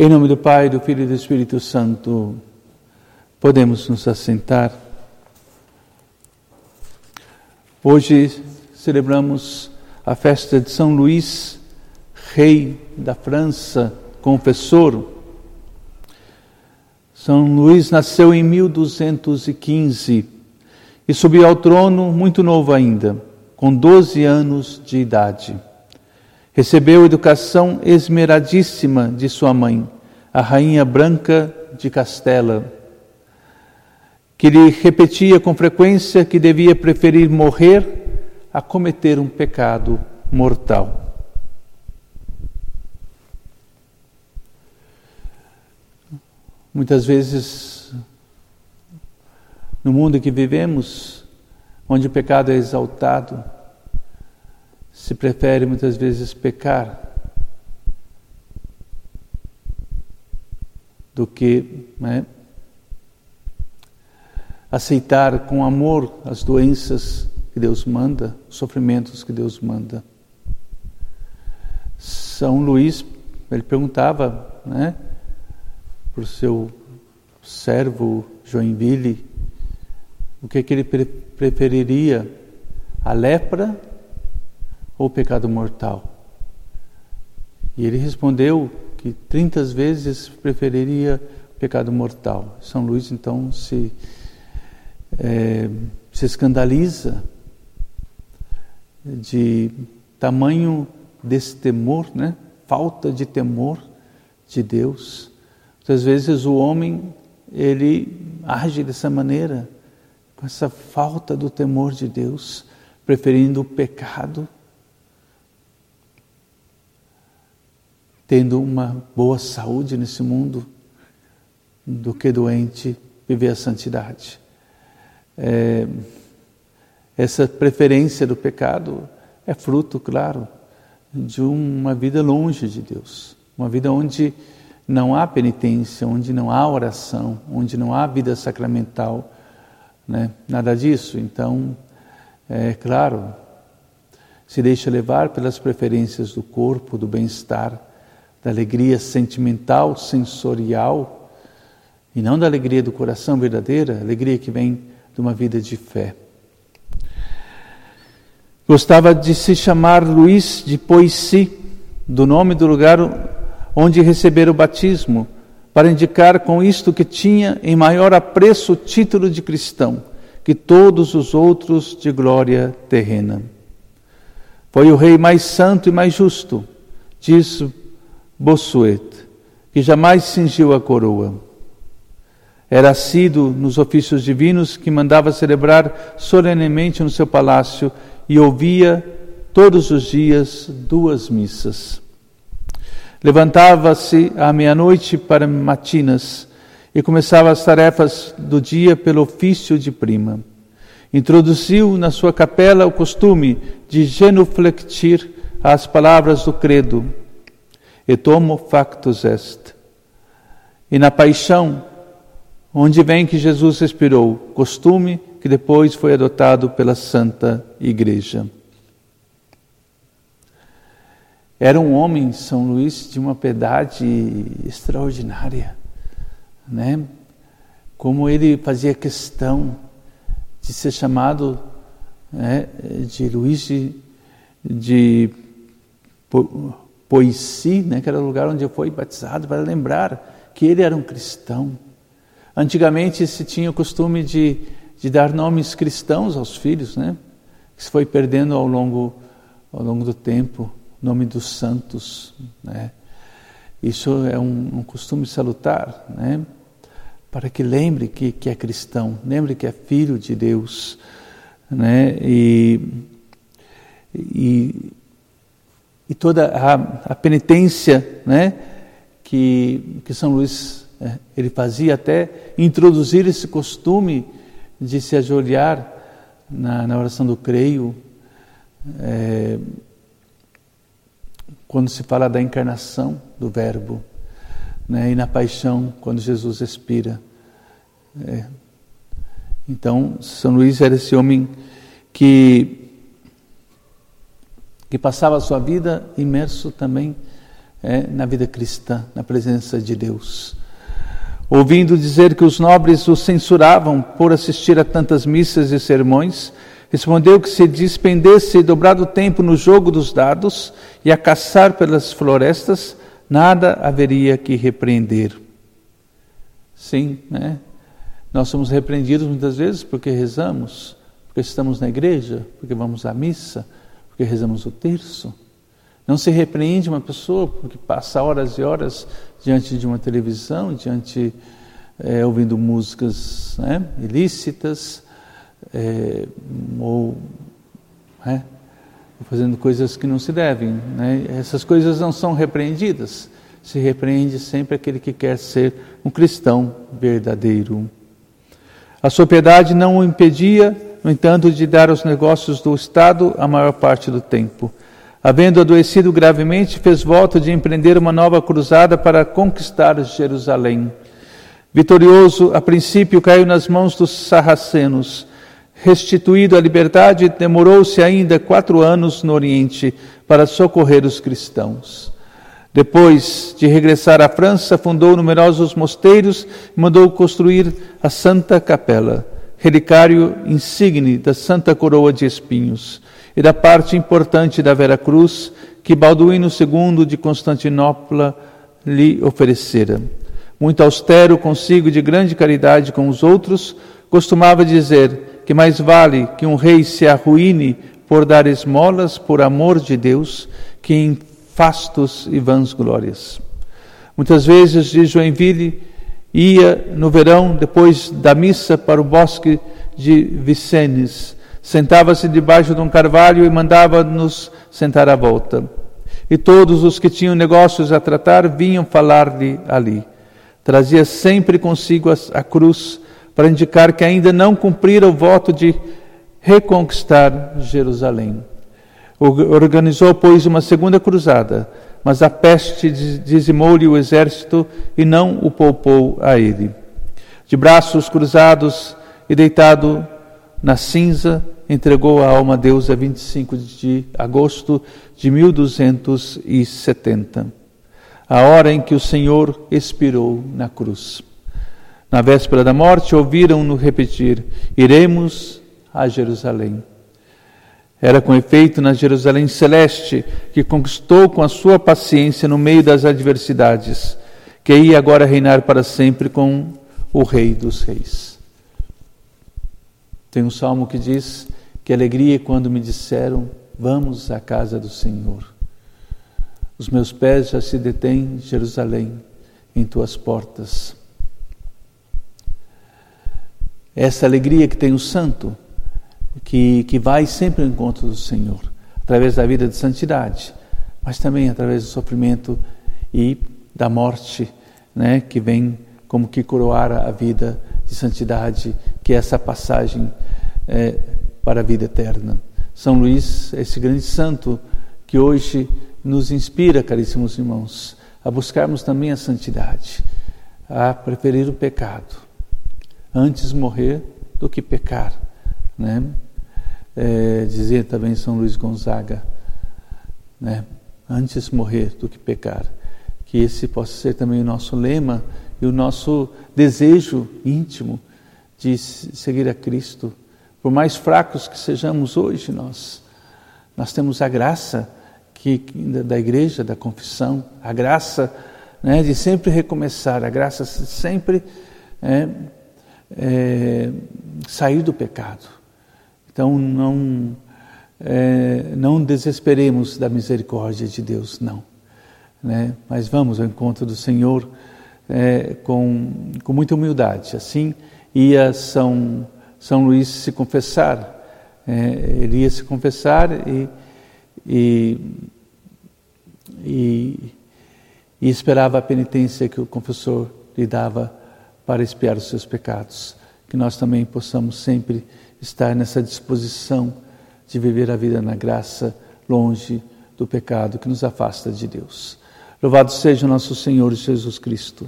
Em nome do Pai, do Filho e do Espírito Santo, podemos nos assentar. Hoje celebramos a festa de São Luís, rei da França, confessor. São Luís nasceu em 1215 e subiu ao trono muito novo ainda, com 12 anos de idade. Recebeu educação esmeradíssima de sua mãe, a rainha branca de Castela, que lhe repetia com frequência que devia preferir morrer a cometer um pecado mortal. Muitas vezes, no mundo em que vivemos, onde o pecado é exaltado, se prefere muitas vezes pecar do que né, aceitar com amor as doenças que Deus manda, os sofrimentos que Deus manda. São Luís, ele perguntava né, para o seu servo Joinville o que, que ele preferiria, a lepra ou pecado mortal? E ele respondeu que 30 vezes preferiria pecado mortal. São Luís então se, é, se escandaliza de tamanho desse temor, né? falta de temor de Deus. Muitas vezes o homem ele age dessa maneira, com essa falta do temor de Deus, preferindo o pecado tendo uma boa saúde nesse mundo do que doente viver a santidade. É, essa preferência do pecado é fruto, claro, de uma vida longe de Deus, uma vida onde não há penitência, onde não há oração, onde não há vida sacramental, né? nada disso. Então, é claro, se deixa levar pelas preferências do corpo, do bem-estar, da alegria sentimental, sensorial, e não da alegria do coração verdadeira, alegria que vem de uma vida de fé. Gostava de se chamar Luís de Poissy, do nome do lugar onde recebera o batismo, para indicar com isto que tinha em maior apreço o título de cristão que todos os outros de glória terrena. Foi o rei mais santo e mais justo, diz Bossuet, que jamais cingiu a coroa. Era assíduo nos ofícios divinos que mandava celebrar solenemente no seu palácio e ouvia todos os dias duas missas. Levantava-se à meia-noite para matinas e começava as tarefas do dia pelo ofício de prima. Introduziu na sua capela o costume de genuflectir as palavras do credo et homo factus est. E na paixão, onde vem que Jesus respirou, costume que depois foi adotado pela Santa Igreja. Era um homem, São Luís, de uma piedade extraordinária, né? Como ele fazia questão de ser chamado né, de Luís de, de Poissy, né, que era o lugar onde foi batizado, para lembrar que ele era um cristão. Antigamente se tinha o costume de, de dar nomes cristãos aos filhos, né, que se foi perdendo ao longo, ao longo do tempo, o nome dos santos. Né. Isso é um, um costume salutar, né, para que lembre que, que é cristão, lembre que é filho de Deus. Né, e, e e toda a, a penitência né, que, que São Luís é, ele fazia até introduzir esse costume de se ajoelhar na, na oração do creio, é, quando se fala da encarnação do Verbo, né, e na paixão, quando Jesus expira. É. Então, São Luís era esse homem que que passava a sua vida imerso também é, na vida cristã, na presença de Deus. Ouvindo dizer que os nobres o censuravam por assistir a tantas missas e sermões, respondeu que se despendesse dobrado tempo no jogo dos dados e a caçar pelas florestas, nada haveria que repreender. Sim, né? Nós somos repreendidos muitas vezes porque rezamos, porque estamos na igreja, porque vamos à missa, porque rezamos o terço. Não se repreende uma pessoa porque passa horas e horas diante de uma televisão, diante é, ouvindo músicas né, ilícitas é, ou é, fazendo coisas que não se devem. Né? Essas coisas não são repreendidas. Se repreende sempre aquele que quer ser um cristão verdadeiro. A sua piedade não o impedia, no entanto, de dar aos negócios do Estado a maior parte do tempo. Havendo adoecido gravemente, fez voto de empreender uma nova cruzada para conquistar Jerusalém. Vitorioso, a princípio caiu nas mãos dos sarracenos. Restituído à liberdade, demorou-se ainda quatro anos no Oriente para socorrer os cristãos. Depois de regressar à França, fundou numerosos mosteiros e mandou construir a Santa Capela, relicário insigne da Santa Coroa de Espinhos e da parte importante da Vera Cruz que Balduíno II de Constantinopla lhe oferecera. Muito austero consigo de grande caridade com os outros, costumava dizer que mais vale que um rei se arruine por dar esmolas por amor de Deus que em fastos e vãs glórias. Muitas vezes de Joinville ia no verão depois da missa para o bosque de Vicennes Sentava-se debaixo de um carvalho e mandava-nos sentar à volta. E todos os que tinham negócios a tratar vinham falar-lhe ali. Trazia sempre consigo a, cruz para indicar que ainda não cumprira o voto de reconquistar Jerusalém. Organizou, pois, uma segunda cruzada, mas a peste dizimou-lhe o exército e não o poupou a ele. De braços cruzados e deitado na cinza, entregou a alma a Deus a 25 de agosto de 1270, a hora em que o Senhor expirou na cruz. Na véspera da morte, ouviram-no repetir: Iremos a Jerusalém. Era com efeito na Jerusalém celeste que conquistou com a sua paciência no meio das adversidades, que ia agora reinar para sempre com o Rei dos Reis. Tem um salmo que diz: Que alegria quando me disseram, vamos à casa do Senhor. Os meus pés já se detêm, Jerusalém, em tuas portas. Essa alegria que tem o santo, que, que vai sempre ao encontro do Senhor, através da vida de santidade, mas também através do sofrimento e da morte, né, que vem como que coroar a vida de santidade, que é essa passagem é, para a vida eterna. São Luís, esse grande santo que hoje nos inspira, caríssimos irmãos, a buscarmos também a santidade, a preferir o pecado, antes morrer do que pecar, né? É, dizia também São Luís Gonzaga, né? Antes morrer do que pecar. Que esse possa ser também o nosso lema e o nosso desejo íntimo de seguir a Cristo por mais fracos que sejamos hoje, nós, nós temos a graça que, da igreja, da confissão, a graça né, de sempre recomeçar, a graça de sempre é, é, sair do pecado. Então não, é, não desesperemos da misericórdia de Deus, não. Né? Mas vamos ao encontro do Senhor é, com, com muita humildade. Assim ia São são Luís se confessar. É, ele ia se confessar e, e, e, e esperava a penitência que o confessor lhe dava para expiar os seus pecados. Que nós também possamos sempre estar nessa disposição de viver a vida na graça, longe do pecado que nos afasta de Deus. Louvado seja o nosso Senhor Jesus Cristo.